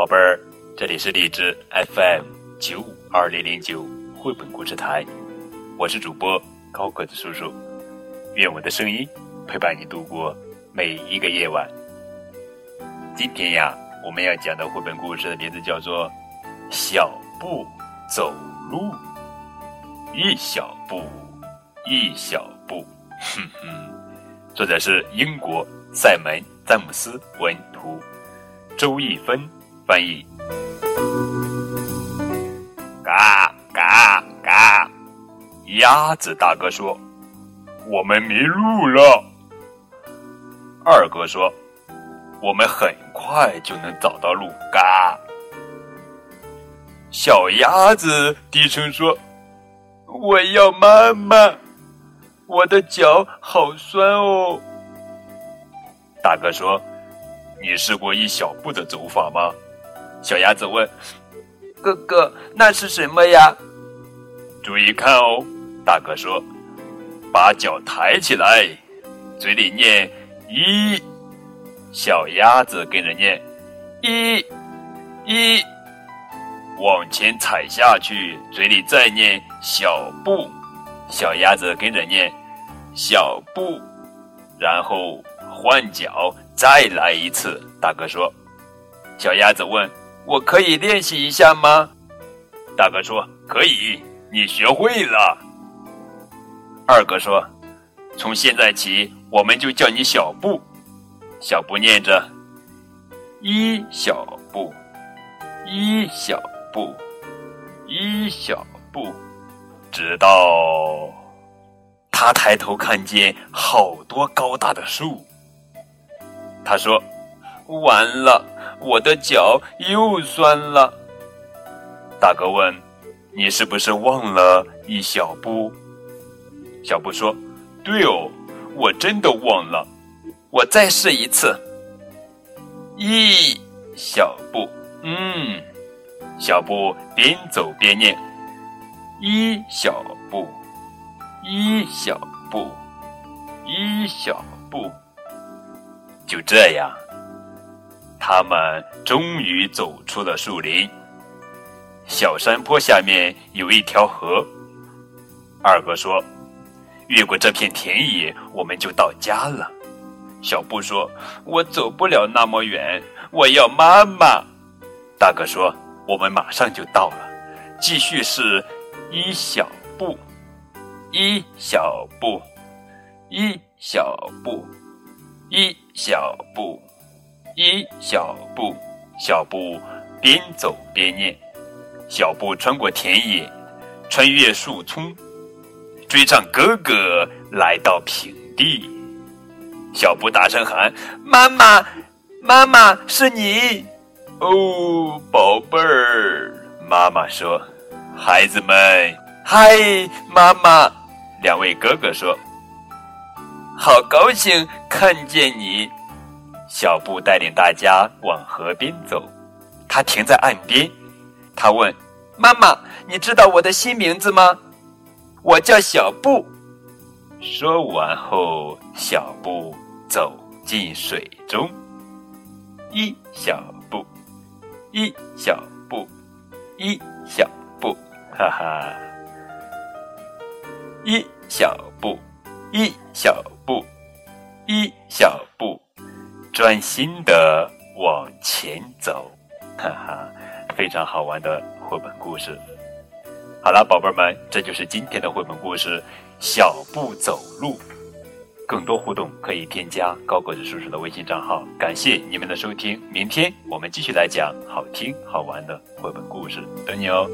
宝贝儿，这里是荔枝 FM 九五二零零九绘本故事台，我是主播高个子叔叔，愿我的声音陪伴你度过每一个夜晚。今天呀，我们要讲的绘本故事的名字叫做《小步走路》，一小步，一小步，哼哼，作者是英国塞门·詹姆斯文图，周一芬翻译。嘎嘎嘎！鸭子大哥说：“我们迷路了。”二哥说：“我们很快就能找到路。”嘎！小鸭子低声说：“我要妈妈，我的脚好酸哦。”大哥说：“你试过一小步的走法吗？”小鸭子问：“哥哥，那是什么呀？”注意看哦，大哥说：“把脚抬起来，嘴里念一。”小鸭子跟着念一，一，往前踩下去，嘴里再念小步。小鸭子跟着念小步，然后换脚再来一次。大哥说：“小鸭子问。”我可以练习一下吗？大哥说：“可以，你学会了。”二哥说：“从现在起，我们就叫你小布。”小布念着：“一小步，一小步，一小步。”直到他抬头看见好多高大的树，他说：“完了。”我的脚又酸了。大哥问：“你是不是忘了一小步？”小布说：“对哦，我真的忘了。我再试一次。一小步，嗯，小布边走边念：一小步，一小步，一小步。就这样。”他们终于走出了树林。小山坡下面有一条河。二哥说：“越过这片田野，我们就到家了。”小布说：“我走不了那么远，我要妈妈。”大哥说：“我们马上就到了。”继续是一小步，一小步，一小步，一小步。一小步，小步边走边念。小步穿过田野，穿越树丛，追上哥哥，来到平地。小布大声喊：“妈妈，妈妈，是你！”哦，宝贝儿，妈妈说：“孩子们，嗨，妈妈！”两位哥哥说：“好高兴看见你。”小布带领大家往河边走，他停在岸边，他问：“妈妈，你知道我的新名字吗？”“我叫小布。”说完后，小布走进水中。一小步，一小步，一小步，哈哈！一小步，一小步，一小。专心的往前走，哈哈，非常好玩的绘本故事。好了，宝贝们，这就是今天的绘本故事《小步走路》。更多互动可以添加高个子叔叔的微信账号。感谢你们的收听，明天我们继续来讲好听好玩的绘本故事，等你哦。